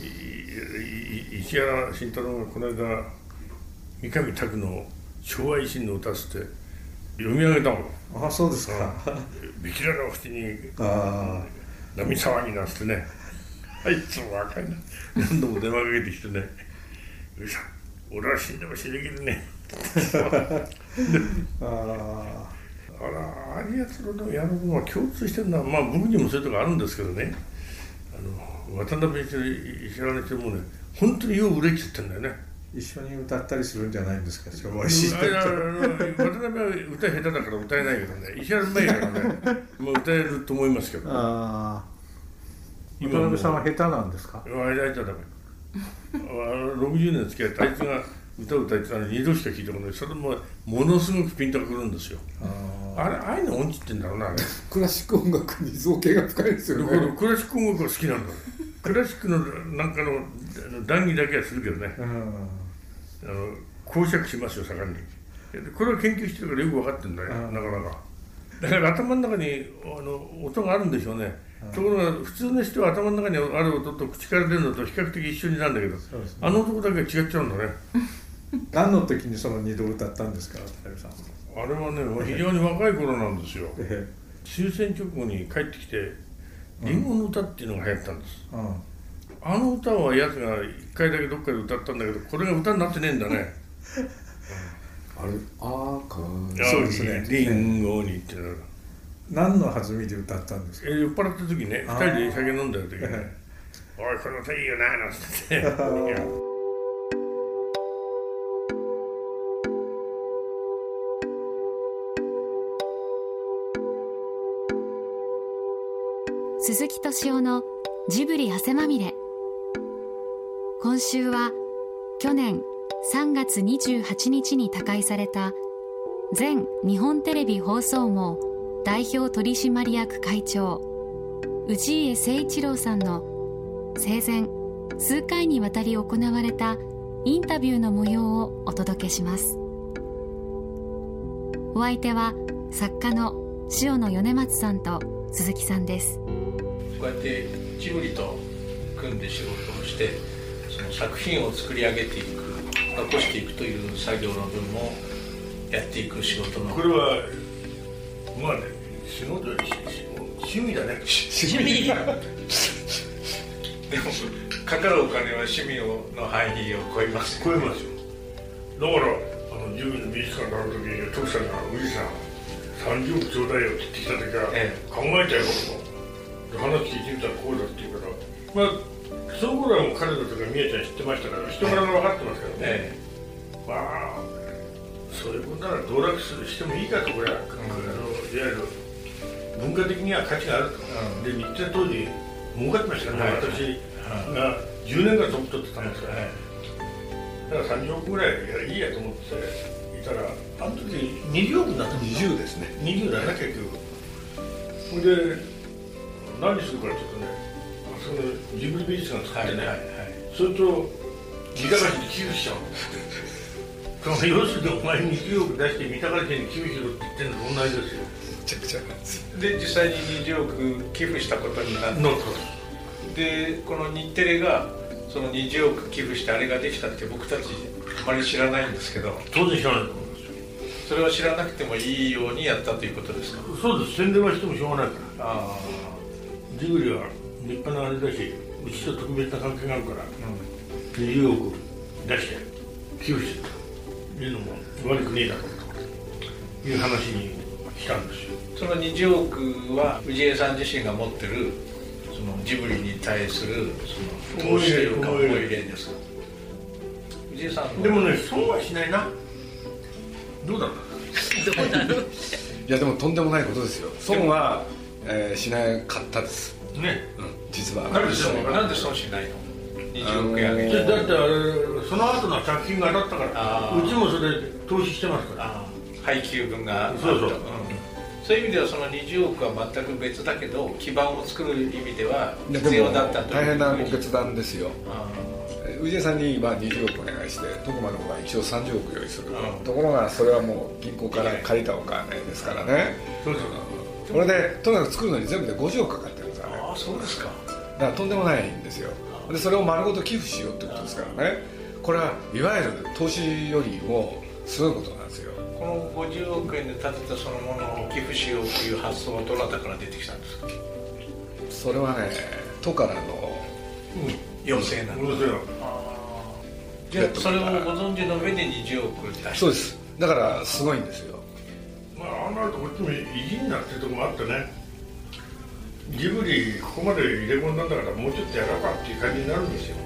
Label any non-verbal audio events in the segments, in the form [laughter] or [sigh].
いい石原慎太郎がこの間三上拓の昭和維新の歌って読み上げたもんあそうですか。ビキラの口にあ波騒ぎなってね。あいつも若いな。何度も電話かけてきてね「うさ俺は死んでも死ぬけどね」[laughs] あああらああいうやつらのやるのは共通してるのはまあ僕にもそういうとこあるんですけどね。あの渡辺一石原にしてもね本当によう売れきってんだよね。一緒に歌ったりするんじゃないんですか渡辺は歌下手だから歌えないけどね石原うまいからね [laughs] もう歌えると思いますけどああ今渡辺さんは下手なんですか？あれあいつはダメあ60年付き合ってあいつが歌を歌ってたの2度しか聞いたことない。それもものすごくピンとくるんですよ。ああれああいうの音痴ってんだろうなあれ。クラシック音楽に造形が深いですよね。クラシック音楽が好きなんだ。クラシックのなんかの談義だけはするけどね。あの講釈しますよ盛んに。でこれは研究してるからよく分かってんだようん。なかなか。だから頭の中にあの音があるんでしょうね。ところが普通の人は頭の中にある音と口から出るのと比較的一緒になるんだけどね。あの男だけは違っちゃうんだね。[laughs] 何の時にその二度歌ったんですか渡辺さんあれはね非常に若い頃なんですよ。え終戦直後に帰ってきて「リンゴの歌」っていうのが流行ったんです。えうん。あの歌はやつが一回だけどっかで歌ったんだけどこれが歌になってねえんだね。[laughs] あれ赤そうですね。リンゴにっていうの何の弾みで歌ったんですか？え酔っ払った時ねあー二人で酒飲んだ時ね「おいこの歌いいよな」なんつって [laughs] 鈴木敏夫のジブリ汗まみれ。今週は去年3月28日に他界された前日本テレビ放送網代表取締役会長氏家誠一郎さんの生前数回にわたり行われたインタビューの模様をお届けします。お相手は作家の塩野米松さんと鈴木さんです。こうやってジブリと組んで仕事をしてその作品を作り上げていく残していくという作業の分もやっていく仕事の。これはまあね仕事趣味だね。趣味。でもかかるお金は趣味の範囲を超えます超えますよ。だからあのジブリの美術館がある時に徳さんが「おじさん30億ちょうだいよ」って言ってきた時は、え考えちゃえばとで話聞いてみたらこうだって言うからまあその頃はもう彼女とかみやちゃん知ってましたから人柄が分かってますからね、えまあそういうことなら道楽するしてもいいかとこれは、あのいわゆる文化的には価値があると、うん。で日テレ当時儲かってましたからね、はい。私が10年間トップ取ってたんですから、えだから30億ぐらいやいいやと思っていたらあの時20億になったんですよ20ですね。20だね。結局。それで何するかっていうとねあそこでジブリ美術館作ってね、はいはいはいそれと三鷹市に寄付しちゃうのその要するにお前に20億出して三鷹市に寄付しろって言ってるのと同じです。よめちゃくちゃなんですよで実際に20億寄付したことになってのでこの日テレがその20億寄付してあれができたって僕たちあまり知らないんですけど当然知らないと思うんです。よそれは知らなくてもいいようにやったということですかそうです宣伝はしてもしょうがないから。あジブリは立派なあれだしうちと特別な関係があるから20億出して寄付してというのも悪くねえだろうという話にしたんですよ。その20億は氏家さん自身が持ってるそのジブリに対するその投資というか思い入れですか？氏家さんのでもね損はしないな。どうだろ [laughs] いやでもとんでもないことですよ。損は、えーしなかったです、うね。うん、実は。彼氏もなんで損しないの？20億円あげて。でだってあれその後の作品が当たったからうちもそれ投資してますから。配給分がそうそう。そういう意味ではその20億は全く別だけど基盤を作る意味ではい必要だったという。大変なご決断ですよ。あえー氏家さんに今20億お願いして徳間の方が一応30億用意する、うん。ところがそれはもう銀行から借りたお金ですからね。そうそうこれでとにかく作るのに全部で50億かかってるんですよね。ーあーそうですか。だからとんでもないんですよ。でそれを丸ごと寄付しようってことですからね。これはいわゆる投資よりもすごいことなんですよ。この50億円で建てたそのものを寄付しようという発想はどなたから出てきたんですか？それはね都からの要請なんでうるせえなじゃあそれをご存知の上で20億出したそうです。だからすごいんですよああの後こっちも意地になってるとこもあってね。ジブリここまで入れ込んだんだからもうちょっとやろうかっていう感じになるんですよ。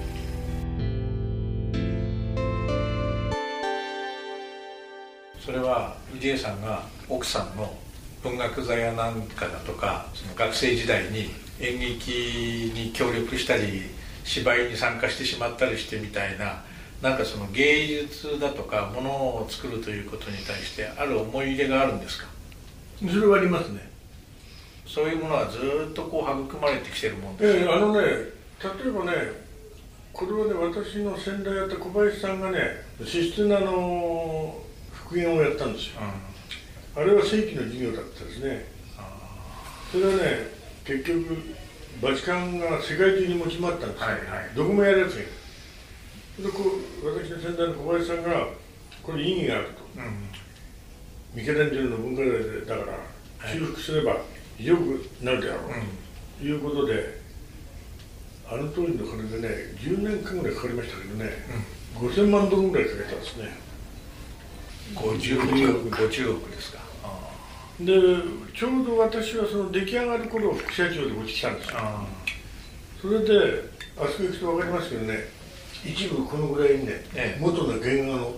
それは氏家さんが奥さんの文学座やなんかだとかその学生時代に演劇に協力したり芝居に参加してしまったりしてみたいななんかその芸術だとかものを作るということに対してある思い入れがあるんですか？それはありますね。そういうものはずっとこう育まれてきてるもんですええあのね例えばねこれはね私の先代やった小林さんがね資質のあの復元をやったんですよ。あれは正規の事業だったですね。それはね結局バチカンが世界中に持ち回ったんですよ、はいはい。どこもやるやつがいるでこう私の先代の小林さんがこれ意義があると。うん、うんミケランジェロの文化財だから修復すればよくなるであろ。うということであの当時の金でね10年間ぐらいかかりましたけどね、5000万ドルぐらいかけたんですね。50億。50億ですか。あでちょうど私はその出来上がる頃副社長でこっち来たんですよ。あそれであそこ行くと分かりますけどね一部このぐらいにね、ええ。元の原画の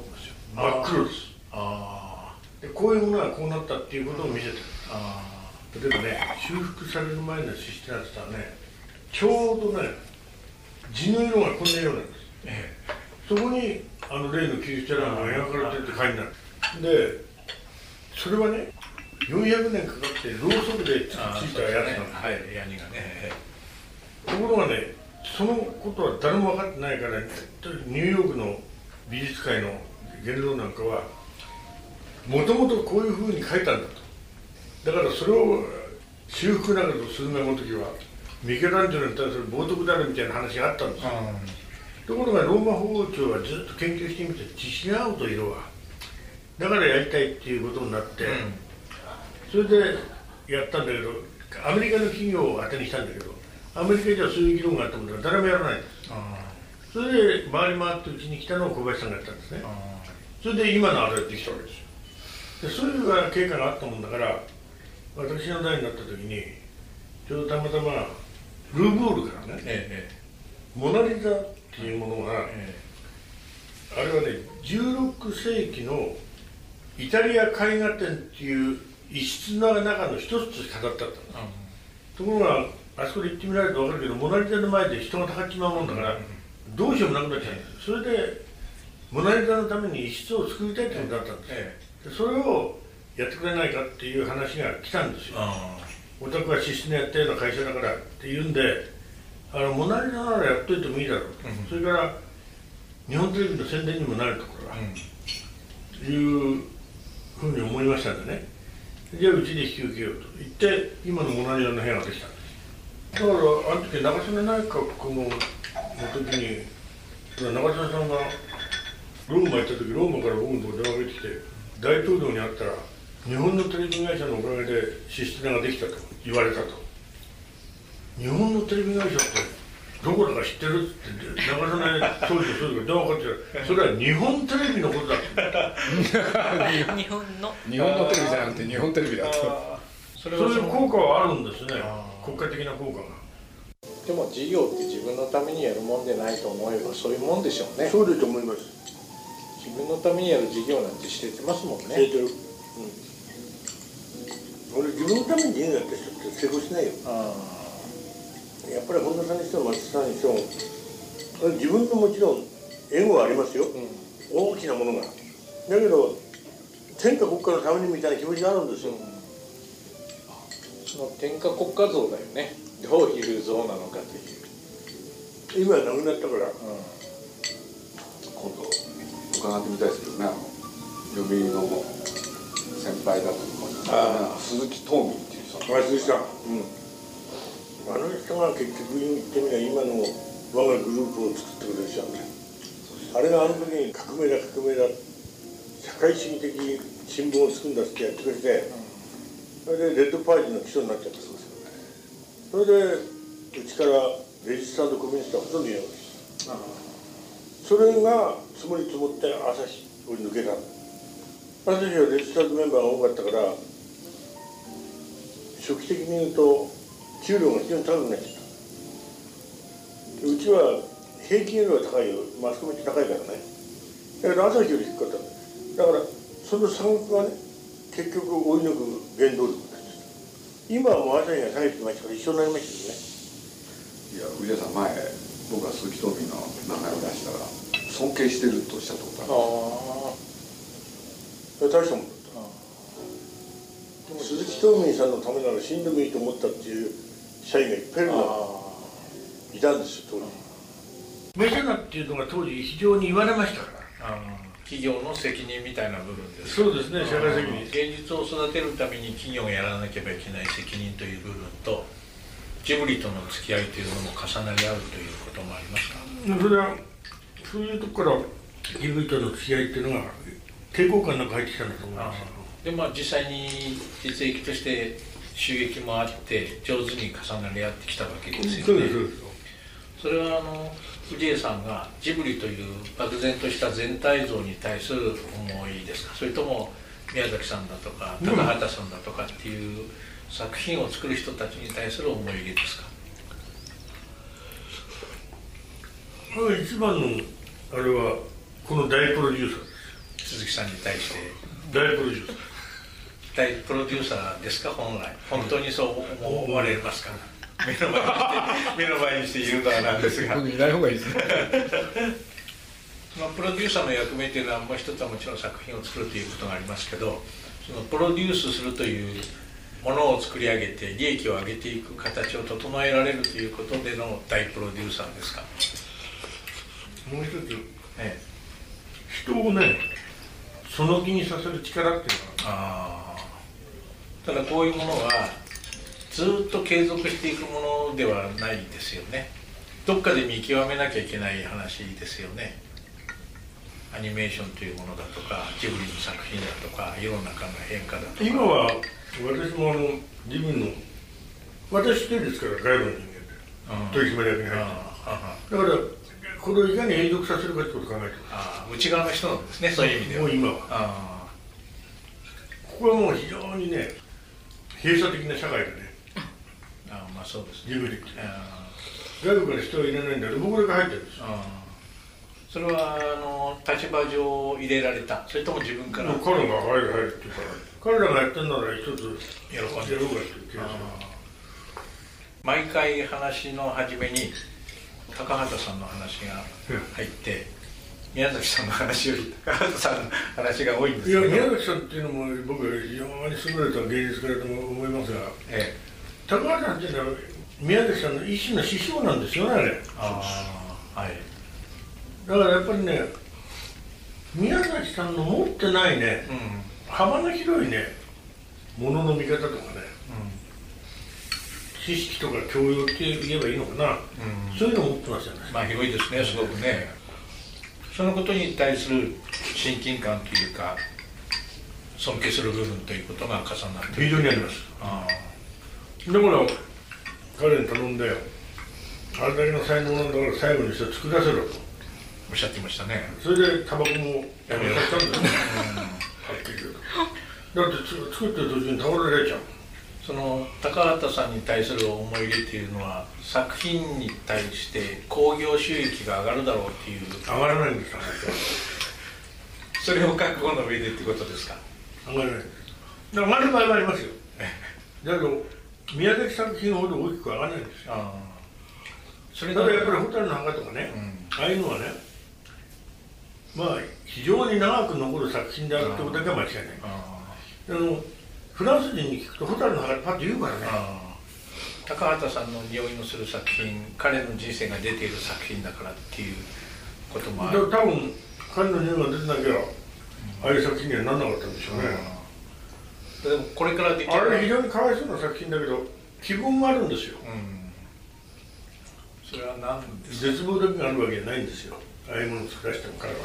真っ黒です。あでこういうものはこうなったっていうことを見せてる。あ例えばね修復される前のシステムってのはねちょうどね地の色がこんな色なんです。えそこにあの例のキリストラが描かれてるって書いてある。でそれはね400年かかってろうそくでついたやつなんですはいヤニがね。えところがねそのことは誰も分かってないからニューヨークの美術界の言動なんかはもともとこういうふうに書いたんだと。だからそれを修復なんかとするがの時はミケランジェロに対する冒涜であるみたいな話があったんですよ。ところがローマ法王朝はずっと研究してみて違うと色は。だからやりたいっていうことになって、それでやったんだけどアメリカの企業を当てにしたんだけどアメリカじゃそういう議論があったもんだから誰もやらないんです。あそれで回り回ってうちに来たのを小林さんがやったんですね。あそれで今のあれができたわけですよでそういう経過があったもんだから私の代になった時にちょうどたまたまルーボールからねええモナ・リザっていうものがえあれはね16世紀のイタリア絵画展っていう異質な中の一つとして飾ってあったん。ですえところがあそこで行ってみられると分かるけどモナ・リザの前で人がたかっちまうもんだからどうしようもなくなっちゃうんですそれでモナ・リザのために一室を作りたいってことだったんですえでそれをやってくれないかっていう話が来たんですよ。あお宅は資質のやったような会社だからって言うんであのモナ・リザならやっといてもいいだろうと、うん。それから日本テレビの宣伝にもなるところあが、うん。いうふうに思いましたんでね。じゃあうちで引き受けようと。言って今のモナ・リザの部屋ができたんです。だからあの時長曽根内閣のの時に長曽根さんがローマ行った時ローマから僕のとこ電話が出てきて大統領に会ったら日本のテレビ会社のおかげでシステムができたと言われたと。日本のテレビ会社ってどこだか知ってるって長曽根当時の総理が電話かかってそれは日本テレビのことだって日本の。日本のテレビじゃなくて日本テレビだと。それそういう効果はあるんですね。国家的な効果が、でも事業って自分のためにやるもんでないと思えばそういうもんでしょうね。そうだと思います自分のためにやる事業なんてしてますもんね。えてる、うん、俺自分のために家やった人って成功しないよ。あやっぱり本田さんにしても松田さんにしても自分のもちろんエゴはありますよ。あうん。大きなものが。だけど天下国家のためにみたいな気持ちがあるんですよ、その天下国家像だよね。どういう像なのかという、今はなくなったから。今度伺ってみたいですけどねあの読売の先輩だと思うあ。鈴木東美っていう人。松井さん、うん、あの人が結局言ってみれば今の我がグループを作ってくれる人はねあれがあの時に革命だ革命だ社会主義的新聞を作るんだってやってくれてそれでレッドパーティーの基礎になっちゃったそうですよね。それでうちからレジスタントコミュニストはほとんどいないわけですそれが積もり積もって朝日を抜けた。朝日はレジスタントメンバーが多かったから初期的に言うと給料が非常に高くなっちゃった。うちは平均よりは高いよ。マスコミって高いからね。だけど朝日より低かった。だからその差額がね結局追い抜く原動力になっちゃった。今はもう朝日が下げてましたから一緒になりましたよね。いや藤田さん前僕が鈴木東美の名前を出したら尊敬してるとおっしゃったことある。あそれ大したもんだった。でも鈴木東明さんのためなら死んでもいいと思ったっていう社員がいっぱいいるの。いたんですよ当時。メシャナっていうのが当時非常に言われましたから。あの。企業の責任みたいな部分です。そうですね社会責任現実を育てるために企業がやらなければいけない責任という部分とジブリとの付き合いというのも重なり合うということもありますかそれはそういうとこからジブリとの付き合いっていうのが抵抗感なく入ってきたんだと思います。でまあ実際に実益として収益もあって上手に重なり合ってきたわけですよね。それはあの藤江さんがジブリという漠然とした全体像に対する思いですか？それとも宮崎さんだとか高畑さんだとかっていう作品を作る人たちに対する思い入れですか？一番のあれはこの大プロデューサーで鈴木さんに対して。す大プロデューサー。大プロデューサーですか？本来。本当にそう思われますか？目の前にして目の前にして言うのはなんですが。僕いない方がいいです。ねまあ、プロデューサーの役目というのはもう一つはもちろん作品を作るということがありますけどそのプロデュースするというものを作り上げて利益を上げていく形を整えられるということでの大プロデューサーですか、もう一つ。ええ、人をねその気にさせる力っていうのはただこういうものはずっと継続していくものではないですよね。どっかで見極めなきゃいけない話ですよね。アニメーションというものだとかジブリの作品だとか世の中の変化だとか。今は私もあの自分の私一人ですから外部の人間で取締役に入ってあだからこれをいかに永続させるかってことを考えてあ内側の人なんですねそういう意味では。もう今は。あここはもう非常にね閉鎖的な社会でねーあーまあそうですね。ジ外部から人はいらないんだけど僕らが入ってるんですそれはあの立場上入れられた。それとも自分から。彼が入る入るって言うから彼らがやってんなら一つ喜んでやろうかって気がする。毎回話の初めに高畑さんの話が入って宮崎さんの話より高畑さんの話が多いんですいや宮崎さんっていうのも僕は非常に優れた芸術家だと思いますがええ。高橋さんっていうのは宮崎さんの一種の師匠なんですよねあれ。ああはい。だからやっぱりね宮崎さんの持ってないねうん幅の広いねものの見方とかね知識とか教養って言えばいいのかな、うん。そういうのを持ってますよね。まあ広いですねすごくね。そのことに対する親近感というか尊敬する部分ということが重なって非常にあります。あだから彼に頼んであれだけの才能なんだから最後にして作らせろと。あおっしゃってましたね。それでタバコもやめさせたんですよ。はっきりだってつ作ってる途中に倒れられちゃう。その高畑さんに対する思い入れっていうのは作品に対して興行収益が上がるだろうっていう。上がらないんですよそれを覚悟の上でってことですか？上がらない。だから上がる場合もありますよ。だけど宮崎作品ほど大きく上がらないんですよ。ああ。それただやっぱり蛍の墓とかね、ああいうのはねまあ非常に長く残る作品であるってことだけは間違いない。ああのフランス人に聞くと蛍の墓ってパッと言うからね。あ高畑さんの匂いのする作品彼の人生が出ている作品だからっていうこともある。だ多分彼の匂いが出てなきゃああいう作品にはならなかったんでしょうね、でもこれからできあれ非常にかわいそうな作品だけど気分もあるんですよ。うん。それは何ですか？絶望だけがあるわけじゃないんですよ。ああいうものを作らせても彼は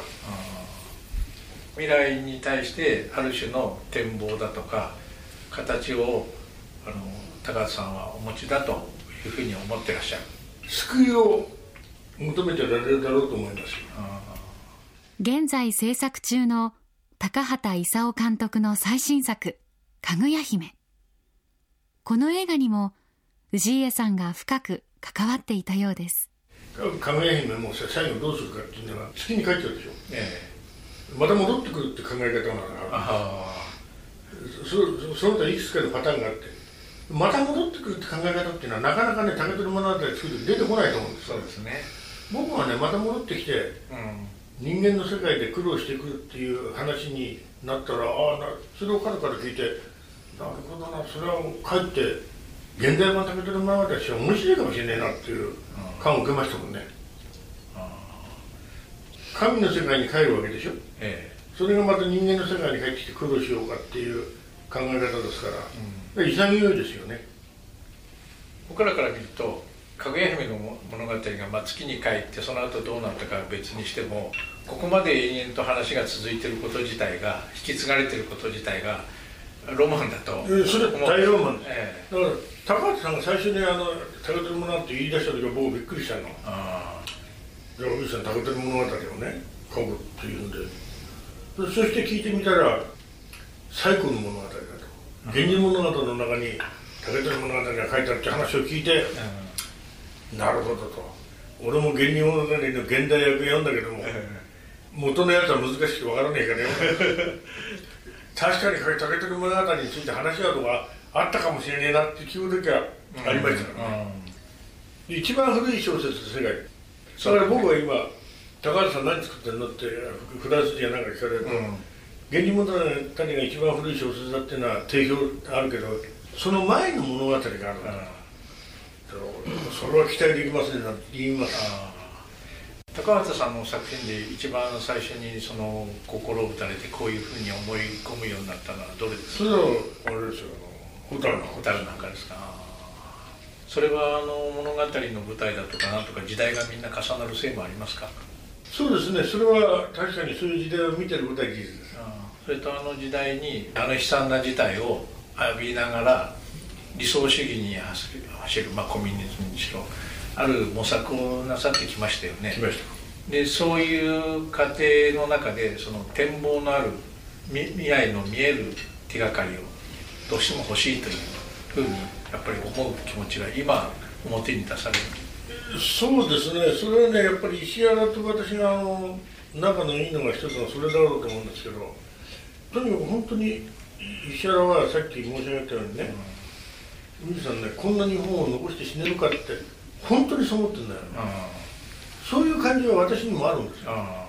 未来に対してある種の展望だとか形をあの高橋さんはお持ちだというふうに思ってらっしゃる。救いを求めてられるだろうと思いますよ。現在制作中の高畑勲監督の最新作「かぐや姫」この映画にも氏家さんが深く関わっていたようです。かぐや姫もさ最後どうするかっていうのは月に帰っちゃうでしょ。えまた戻ってくるって考え方があそその他いくつかのパターンがあって。また戻ってくるって考え方っていうのはなかなかね竹取物語作る時出てこないと思うんですそうですね。僕はねまた戻ってきてうん。人間の世界で苦労してくるっていう話になったらああなそれを彼から聞いてなるほどなそれはかえって現代版竹取物語としては面白いかもしれないなっていう感を受けましたもんね神の世界に帰るわけでしょ？えそれがまた人間の世界に帰ってきて苦労しようかっていう考え方ですから、潔いですよね。僕らから見るとかぐや姫の物語がまあ月に帰ってその後どうなったかは別にしてもここまで延々と話が続いてること自体が引き継がれてること自体がロマンだとえそれ大ロマン。ですええ。だから高橋さんが最初にあの「竹取物語」って言い出した時は僕びっくりしたの。あじゃあおじさん竹取物語をね書くっていうんで。そそして聞いてみたら最古の物語だと「源氏物語」の中に竹取物語が書いてあるって話を聞いてあなるほどと。俺も「源氏物語」の現代訳読んだけども元のやつは難しくてわからねえからよ。[laughs] 確かに竹取物語について話し合うとかあったかもしれねえなって聞く時はありましたからね、一番古い小説世界だから僕は今高橋さん何作ってんのってフランス人やなんか聞かれるとうん「源氏物語」が一番古い小説だっていうのは定評あるけどその前の物語があるん。だ、それは期待できますねなんて言います。高畑さんの作品で一番最初にその心を打たれてこういうふうに思い込むようになったのはどれですか？それはあれですよ蛍の蛍なんかですかそれはあの物語の舞台だとかなんとか時代がみんな重なるせいもありますか？そうですね。それは確かにそういう時代を見てることは事実です。それとあの時代にあの悲惨な事態を浴びながら理想主義に走る走る、まあ、コミュニズムにしろある模索をなさってきましたよね。来ました。でそういう過程の中でその展望のあるみ未来の見える手がかりをどうしても欲しいというふうにやっぱり思う気持ちが今表に出される。そうですね。それはねやっぱり石原と私があの仲のいいのが一つのそれだろうと思うんですけどとにかく本当に石原はさっき申し上げたようにね海さんねこんな日本を残して死ねるかって本当にそう思ってんだよね。そういう感じは私にもあるんですよ。あ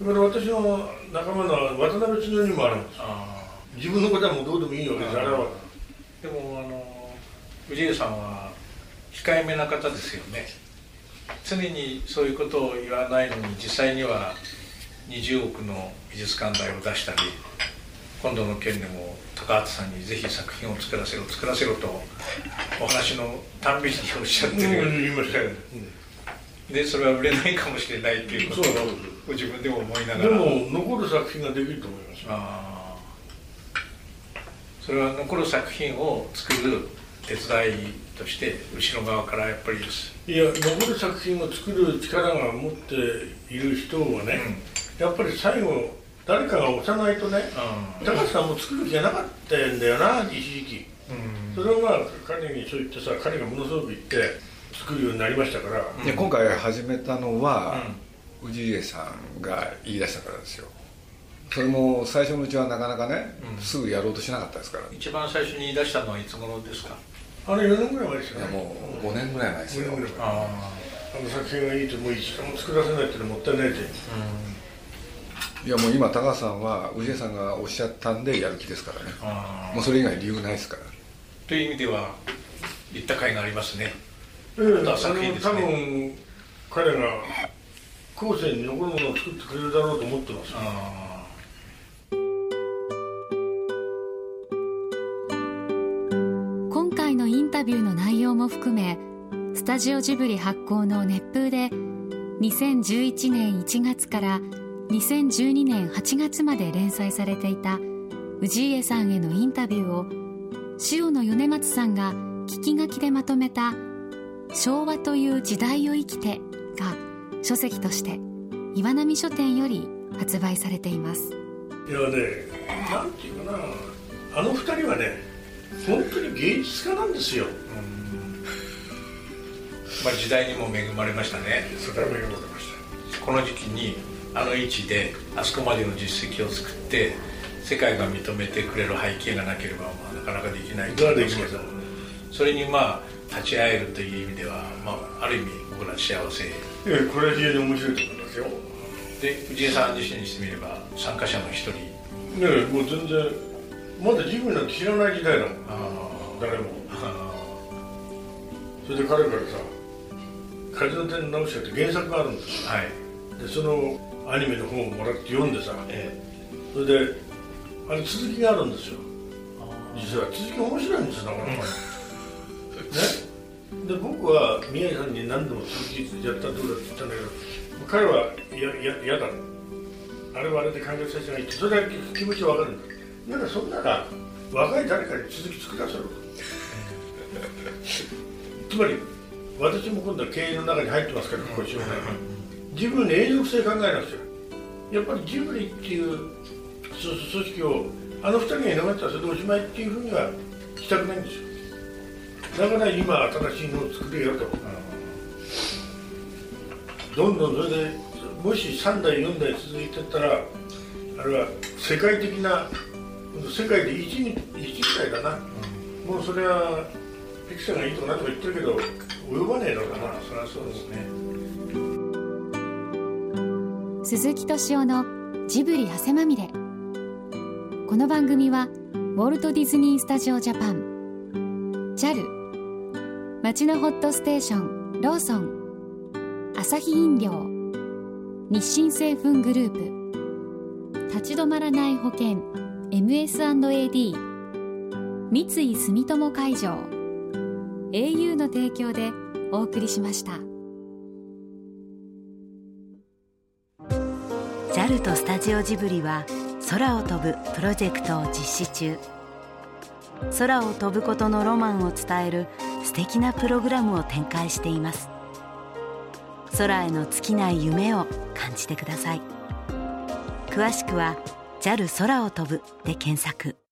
だから私の仲間の渡辺恒にもあるんですあ自分のことはもうどうでもいいわけです。あれはでもあの氏家さんは控えめな方ですよね。常にそういうことを言わないのに実際には20億の美術館代を出したり今度の件でも高畑さんにぜひ作品を作らせろ作らせろとお話のたんびにおっしゃってうんる、言いましたよ、でそれは売れないかもしれないっていうことをご自分でも思いながでらも残る作品ができると思いますよ。あーそれは残る作品を作る手伝いとして後ろ側からやっぱりいや残る作品を作る力が持っている人はね、やっぱり最後誰かが押さないとねう高橋さんも作る気がなかったんだよな一時期。ん。それをまあ彼にそう言ってさ彼がものすごく言って作るようになりましたから、で今回始めたのは、氏家さんが言い出したからですよそれも最初のうちはなかなかね、うん。すぐやろうとしなかったですから、一番最初に言い出したのはいつ頃ですか？あれ4年ぐらい前ですいやよねもう5年ぐらい前です5よ年ぐらい前。ああの作品がいいともう一度も作らせないってのはもったいないっていやもう今高橋さんは氏家さんがおっしゃったんでやる気ですからね。あもうそれ以外理由ないですから。という意味では言った甲斐がありますね。ええあの作品です多ね分彼が後世に残るものを作ってくれるだろうと思ってます。あタビューの内容も含めスタジオジブリ発行の熱風で2011年1月から2012年8月まで連載されていた氏家さんへのインタビューを塩野米松さんが聞き書きでまとめた「昭和という時代を生きて」が書籍として岩波書店より発売されています。いやねなんていうかなあの二人はね本当に芸術家なんですよ。まあ時代にも恵まれましたね。それは恵まれましこの時期にあの位置であそこまでの実績を作って世界が認めてくれる背景がなければ、まあ、なかなかできないたができませんそれにまあ立ち会えるという意味では、まあ、ある意味僕ら幸せ。ええこれは非常に面白いと思いますよ。ねで藤江さん自身にしてみれば参加者の一人。えもう全然まだジブリなんて知らない時代だもんあ誰も。あそれで彼からさ「風の天直し」って原作があるんですよ。はい。でそのアニメの本をもらって読んでさ。えそれであれ続きがあるんですよ実は続き面白いんですよなかなか。ね。で僕は宮治さんに何度も続きやったらどうだって言ったんだけど彼はやや嫌だ。あれはあれで考えさせてがいいってそれだけ気持ちは分かるんだだからそんなら若い誰かに続き作らせろ [laughs] つまり私も今度は経営の中に入ってますけどこうしようがない。ジブリの永続性考えなくちゃやっぱりジブリっていう組組織をあの二人がいなかったらそれでおしまいっていうふうにはしたくないんですよ。だから今新しいのを作れよと。どんどんそれでもし3代4代続いてったらあれは世界的な世界で一に一ぐらいだな、もうそれはピクサーがいいとかなんとか言ってるけど及ばねえだろうな。そりゃそうですね。鈴木敏夫のジブリ汗まみれ。この番組はウォルト・ディズニー・スタジオ・ジャパン。JAL 町のホットステーションローソン。アサヒ飲料。日清製粉グループ。立ち止まらない保険。MS&AD 三井住友海上。au の提供でお送りしました。JAL とスタジオジブリは空を飛ぶプロジェクトを実施中。空を飛ぶことのロマンを伝える素敵なプログラムを展開しています。空への尽きない夢を感じてください。詳しくは JAL 空を飛ぶで検索。